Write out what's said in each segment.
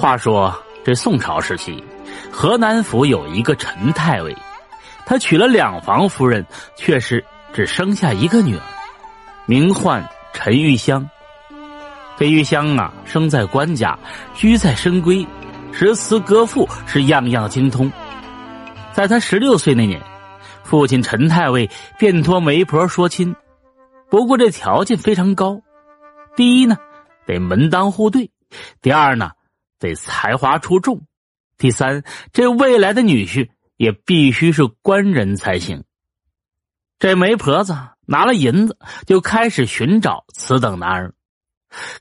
话说这宋朝时期，河南府有一个陈太尉，他娶了两房夫人，却是只生下一个女儿，名唤陈玉香。这玉香啊，生在官家，居在深闺，诗词歌赋是样样精通。在他十六岁那年，父亲陈太尉便托媒婆说亲，不过这条件非常高：第一呢，得门当户对；第二呢。得才华出众，第三，这未来的女婿也必须是官人才行。这媒婆子拿了银子，就开始寻找此等男儿。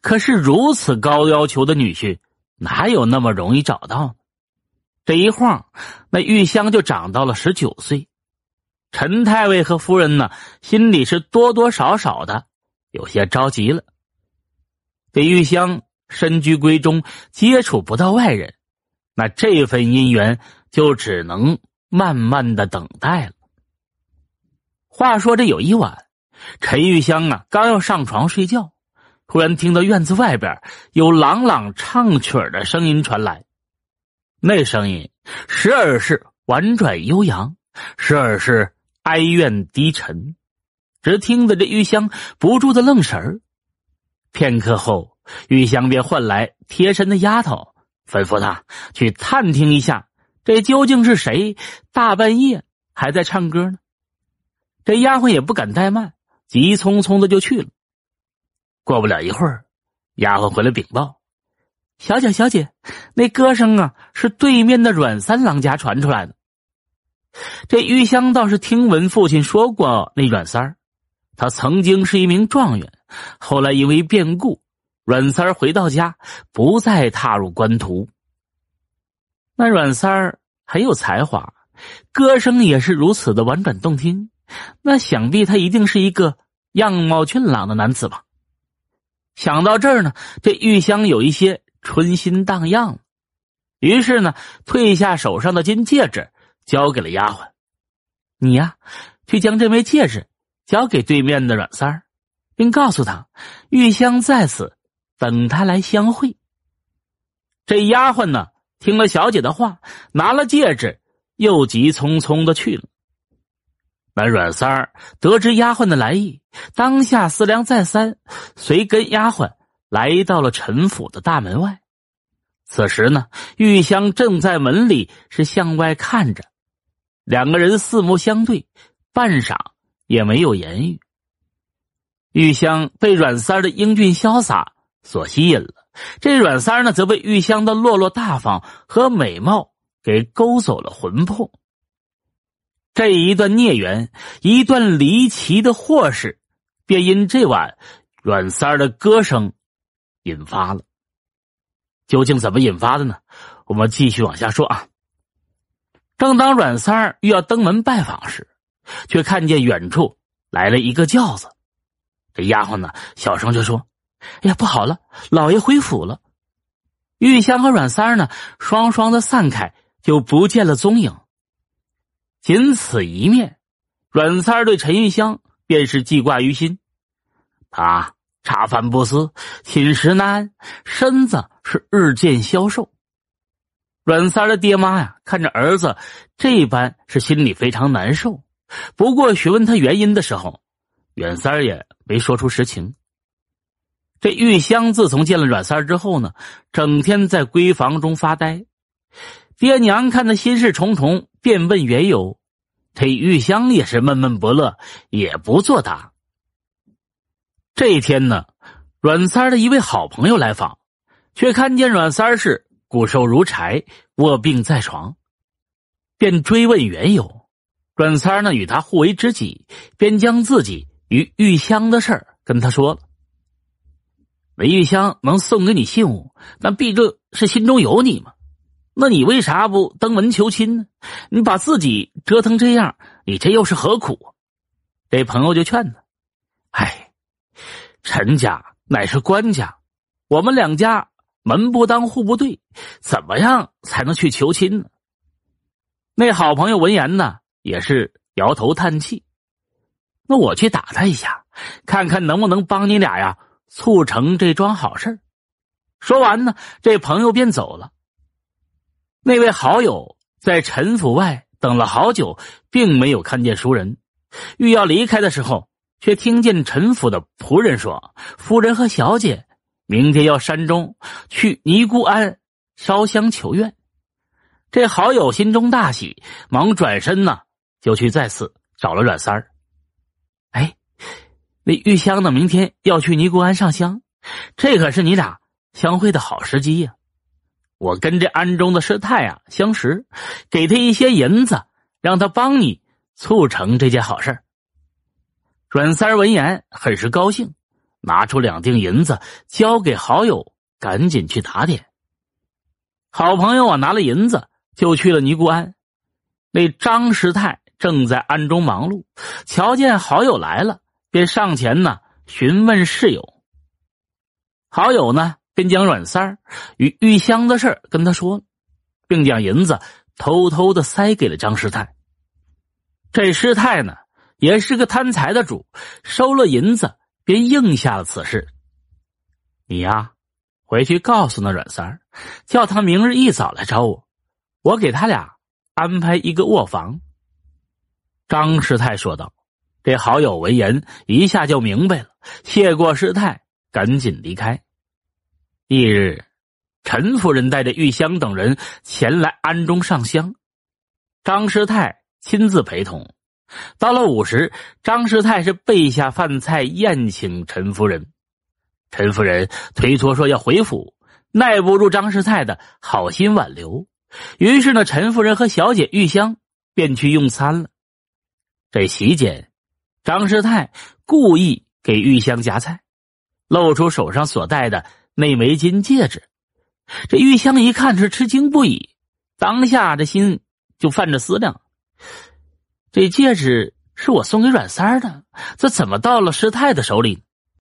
可是如此高要求的女婿，哪有那么容易找到？这一晃，那玉香就长到了十九岁。陈太尉和夫人呢，心里是多多少少的有些着急了。这玉香。身居闺中，接触不到外人，那这份姻缘就只能慢慢的等待了。话说这有一晚，陈玉香啊，刚要上床睡觉，突然听到院子外边有朗朗唱曲的声音传来。那声音时而是婉转悠扬，时而是哀怨低沉，只听得这玉香不住的愣神儿。片刻后。玉香便唤来贴身的丫头，吩咐她去探听一下，这究竟是谁？大半夜还在唱歌呢。这丫鬟也不敢怠慢，急匆匆的就去了。过不了一会儿，丫鬟回来禀报：“小姐，小姐，那歌声啊，是对面的阮三郎家传出来的。”这玉香倒是听闻父亲说过，那阮三儿，他曾经是一名状元，后来因为变故。阮三儿回到家，不再踏入官途。那阮三儿很有才华，歌声也是如此的婉转动听。那想必他一定是一个样貌俊朗的男子吧？想到这儿呢，这玉香有一些春心荡漾。于是呢，退下手上的金戒指，交给了丫鬟：“你呀，去将这枚戒指交给对面的阮三儿，并告诉他，玉香在此。”等他来相会。这丫鬟呢，听了小姐的话，拿了戒指，又急匆匆的去了。那阮三儿得知丫鬟的来意，当下思量再三，随跟丫鬟来到了陈府的大门外。此时呢，玉香正在门里是向外看着，两个人四目相对，半晌也没有言语。玉香被阮三的英俊潇洒。所吸引了，这阮三呢，则被玉香的落落大方和美貌给勾走了魂魄。这一段孽缘，一段离奇的祸事，便因这晚阮三的歌声引发了。究竟怎么引发的呢？我们继续往下说啊。正当阮三儿欲要登门拜访时，却看见远处来了一个轿子。这丫鬟呢，小声就说。哎呀，不好了！老爷回府了。玉香和阮三呢，双双的散开，就不见了踪影。仅此一面，阮三对陈玉香便是记挂于心。他茶饭不思，寝食难安，身子是日渐消瘦。阮三的爹妈呀，看着儿子这般，是心里非常难受。不过询问他原因的时候，阮三儿也没说出实情。这玉香自从见了阮三儿之后呢，整天在闺房中发呆。爹娘看他心事重重，便问缘由。这玉香也是闷闷不乐，也不作答。这一天呢，阮三儿的一位好朋友来访，却看见阮三儿是骨瘦如柴，卧病在床，便追问缘由。阮三儿呢，与他互为知己，便将自己与玉香的事儿跟他说了。韦玉香能送给你信物，那毕竟是心中有你嘛。那你为啥不登门求亲呢？你把自己折腾这样，你这又是何苦？这朋友就劝他：“哎，陈家乃是官家，我们两家门不当户不对，怎么样才能去求亲呢？”那好朋友闻言呢，也是摇头叹气：“那我去打他一下，看看能不能帮你俩呀。”促成这桩好事说完呢，这朋友便走了。那位好友在陈府外等了好久，并没有看见熟人。欲要离开的时候，却听见陈府的仆人说：“夫人和小姐明天要山中去尼姑庵烧香求愿。”这好友心中大喜，忙转身呢，就去再次找了阮三儿。哎，那玉香呢？明天要去尼姑庵上香，这可是你俩相会的好时机呀！我跟这庵中的师太啊相识，给他一些银子，让他帮你促成这件好事。阮三闻言很是高兴，拿出两锭银子交给好友，赶紧去打点。好朋友啊，拿了银子。就去了尼姑庵，那张师太正在暗中忙碌，瞧见好友来了，便上前呢询问事友。好友呢便将阮三儿与玉香的事跟他说，并将银子偷偷的塞给了张师太。这师太呢也是个贪财的主，收了银子便应下了此事。你呀，回去告诉那阮三儿，叫他明日一早来找我。我给他俩安排一个卧房。”张师太说道。这好友闻言一下就明白了，谢过师太，赶紧离开。翌日，陈夫人带着玉香等人前来庵中上香，张师太亲自陪同。到了午时，张师太是备下饭菜宴请陈夫人。陈夫人推脱说要回府，耐不住张师太的好心挽留。于是呢，陈夫人和小姐玉香便去用餐了。被席间，张师太故意给玉香夹菜，露出手上所戴的那枚金戒指。这玉香一看是吃惊不已，当下这心就泛着思量：这戒指是我送给阮三的，这怎么到了师太的手里？